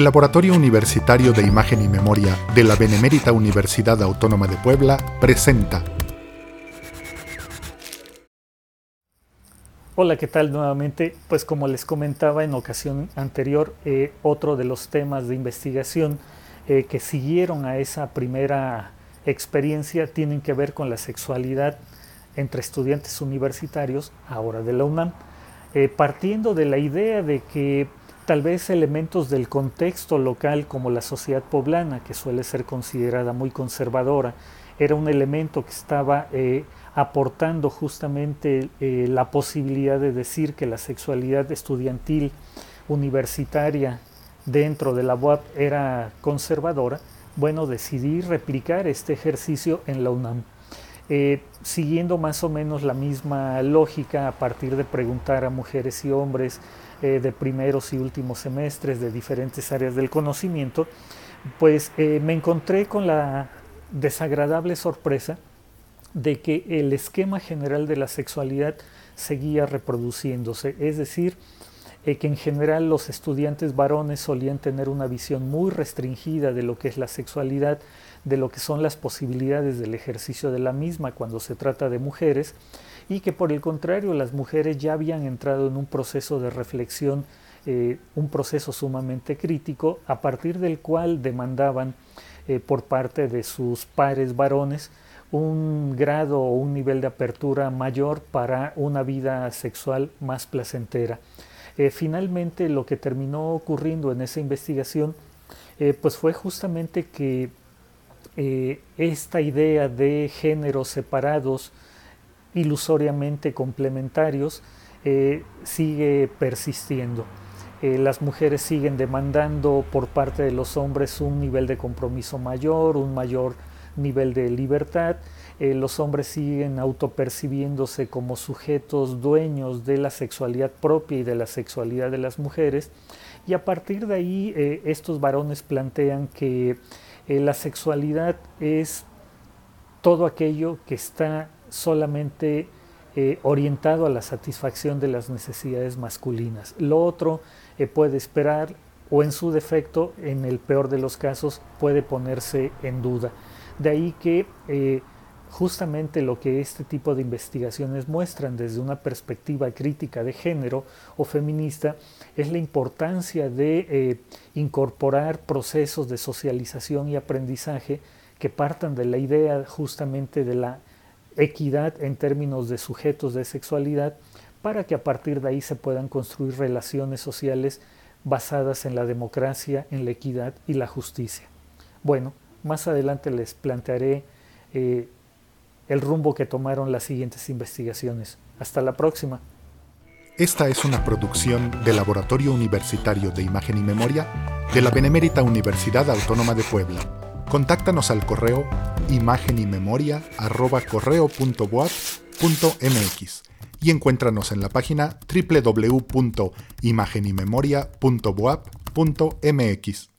El Laboratorio Universitario de Imagen y Memoria de la Benemérita Universidad Autónoma de Puebla presenta. Hola, ¿qué tal nuevamente? Pues como les comentaba en ocasión anterior, eh, otro de los temas de investigación eh, que siguieron a esa primera experiencia tienen que ver con la sexualidad entre estudiantes universitarios, ahora de la UNAM, eh, partiendo de la idea de que tal vez elementos del contexto local como la sociedad poblana, que suele ser considerada muy conservadora, era un elemento que estaba eh, aportando justamente eh, la posibilidad de decir que la sexualidad estudiantil universitaria dentro de la UAP era conservadora, bueno, decidí replicar este ejercicio en la UNAM. Eh, siguiendo más o menos la misma lógica a partir de preguntar a mujeres y hombres eh, de primeros y últimos semestres de diferentes áreas del conocimiento, pues eh, me encontré con la desagradable sorpresa de que el esquema general de la sexualidad seguía reproduciéndose, es decir, que en general los estudiantes varones solían tener una visión muy restringida de lo que es la sexualidad, de lo que son las posibilidades del ejercicio de la misma cuando se trata de mujeres, y que por el contrario las mujeres ya habían entrado en un proceso de reflexión, eh, un proceso sumamente crítico, a partir del cual demandaban eh, por parte de sus pares varones un grado o un nivel de apertura mayor para una vida sexual más placentera. Eh, finalmente lo que terminó ocurriendo en esa investigación pues fue justamente que eh, esta idea de géneros separados ilusoriamente complementarios sigue persistiendo. las mujeres siguen demandando por parte de los hombres un nivel de compromiso mayor, un mayor nivel de libertad eh, los hombres siguen autopercibiéndose como sujetos dueños de la sexualidad propia y de la sexualidad de las mujeres, y a partir de ahí eh, estos varones plantean que eh, la sexualidad es todo aquello que está solamente orientado a la satisfacción de las necesidades masculinas. Lo otro puede esperar o en su defecto, en el peor de los casos, puede ponerse en duda. De ahí que justamente lo que este tipo de investigaciones muestran desde una perspectiva crítica de género o feminista es la importancia de eh, incorporar procesos de socialización y aprendizaje que partan de la idea justamente de la equidad en términos de sujetos de sexualidad para que a partir de ahí se puedan construir relaciones sociales basadas en la democracia, en la equidad y la justicia. Bueno, más adelante les plantearé eh, el rumbo que tomaron las siguientes investigaciones. Hasta la próxima. Esta es una producción del Laboratorio Universitario de Imagen y Memoria de la Benemérita Universidad Autónoma de Puebla. Contáctanos al correo imagenymemoria.correo.boap.mx y encuéntranos en la página www.imagenymemoria.boap.mx.